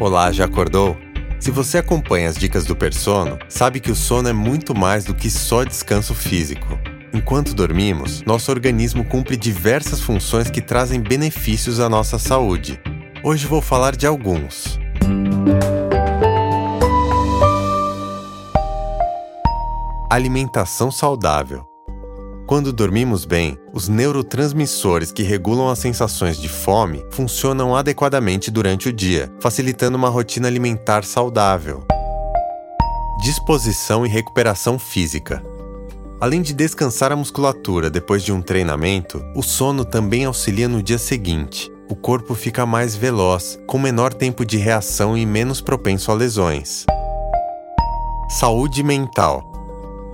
Olá, já acordou? Se você acompanha as dicas do Persono, sabe que o sono é muito mais do que só descanso físico. Enquanto dormimos, nosso organismo cumpre diversas funções que trazem benefícios à nossa saúde. Hoje vou falar de alguns. Alimentação saudável. Quando dormimos bem, os neurotransmissores que regulam as sensações de fome funcionam adequadamente durante o dia, facilitando uma rotina alimentar saudável. Disposição e recuperação física. Além de descansar a musculatura depois de um treinamento, o sono também auxilia no dia seguinte. O corpo fica mais veloz, com menor tempo de reação e menos propenso a lesões. Saúde mental.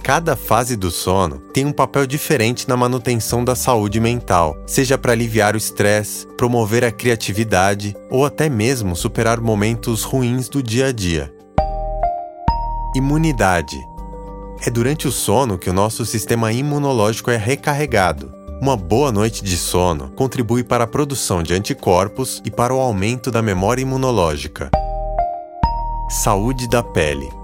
Cada fase do sono tem um papel diferente na manutenção da saúde mental, seja para aliviar o estresse, promover a criatividade ou até mesmo superar momentos ruins do dia a dia. Imunidade. É durante o sono que o nosso sistema imunológico é recarregado. Uma boa noite de sono contribui para a produção de anticorpos e para o aumento da memória imunológica. Saúde da pele.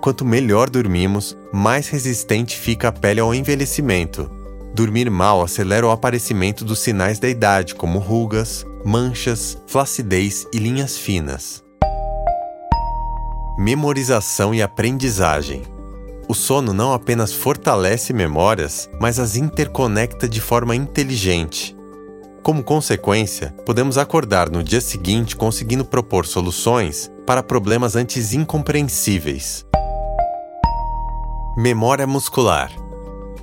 Quanto melhor dormimos, mais resistente fica a pele ao envelhecimento. Dormir mal acelera o aparecimento dos sinais da idade, como rugas, manchas, flacidez e linhas finas. Memorização e aprendizagem. O sono não apenas fortalece memórias, mas as interconecta de forma inteligente. Como consequência, podemos acordar no dia seguinte conseguindo propor soluções para problemas antes incompreensíveis. Memória muscular.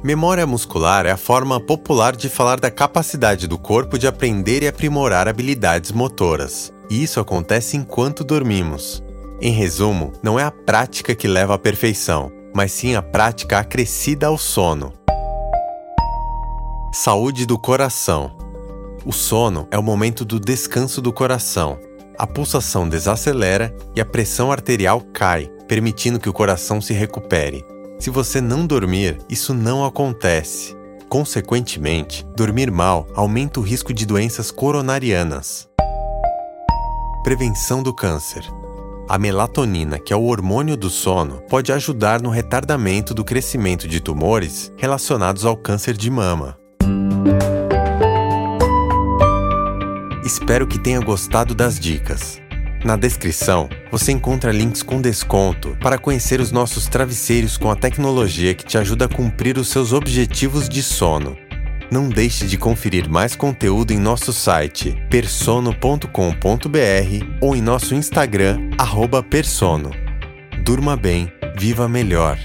Memória muscular é a forma popular de falar da capacidade do corpo de aprender e aprimorar habilidades motoras. E isso acontece enquanto dormimos. Em resumo, não é a prática que leva à perfeição, mas sim a prática acrescida ao sono. Saúde do coração. O sono é o momento do descanso do coração. A pulsação desacelera e a pressão arterial cai, permitindo que o coração se recupere. Se você não dormir, isso não acontece. Consequentemente, dormir mal aumenta o risco de doenças coronarianas. Prevenção do câncer. A melatonina, que é o hormônio do sono, pode ajudar no retardamento do crescimento de tumores relacionados ao câncer de mama. Espero que tenha gostado das dicas. Na descrição, você encontra links com desconto para conhecer os nossos travesseiros com a tecnologia que te ajuda a cumprir os seus objetivos de sono. Não deixe de conferir mais conteúdo em nosso site persono.com.br ou em nosso Instagram, persono. Durma bem, viva melhor.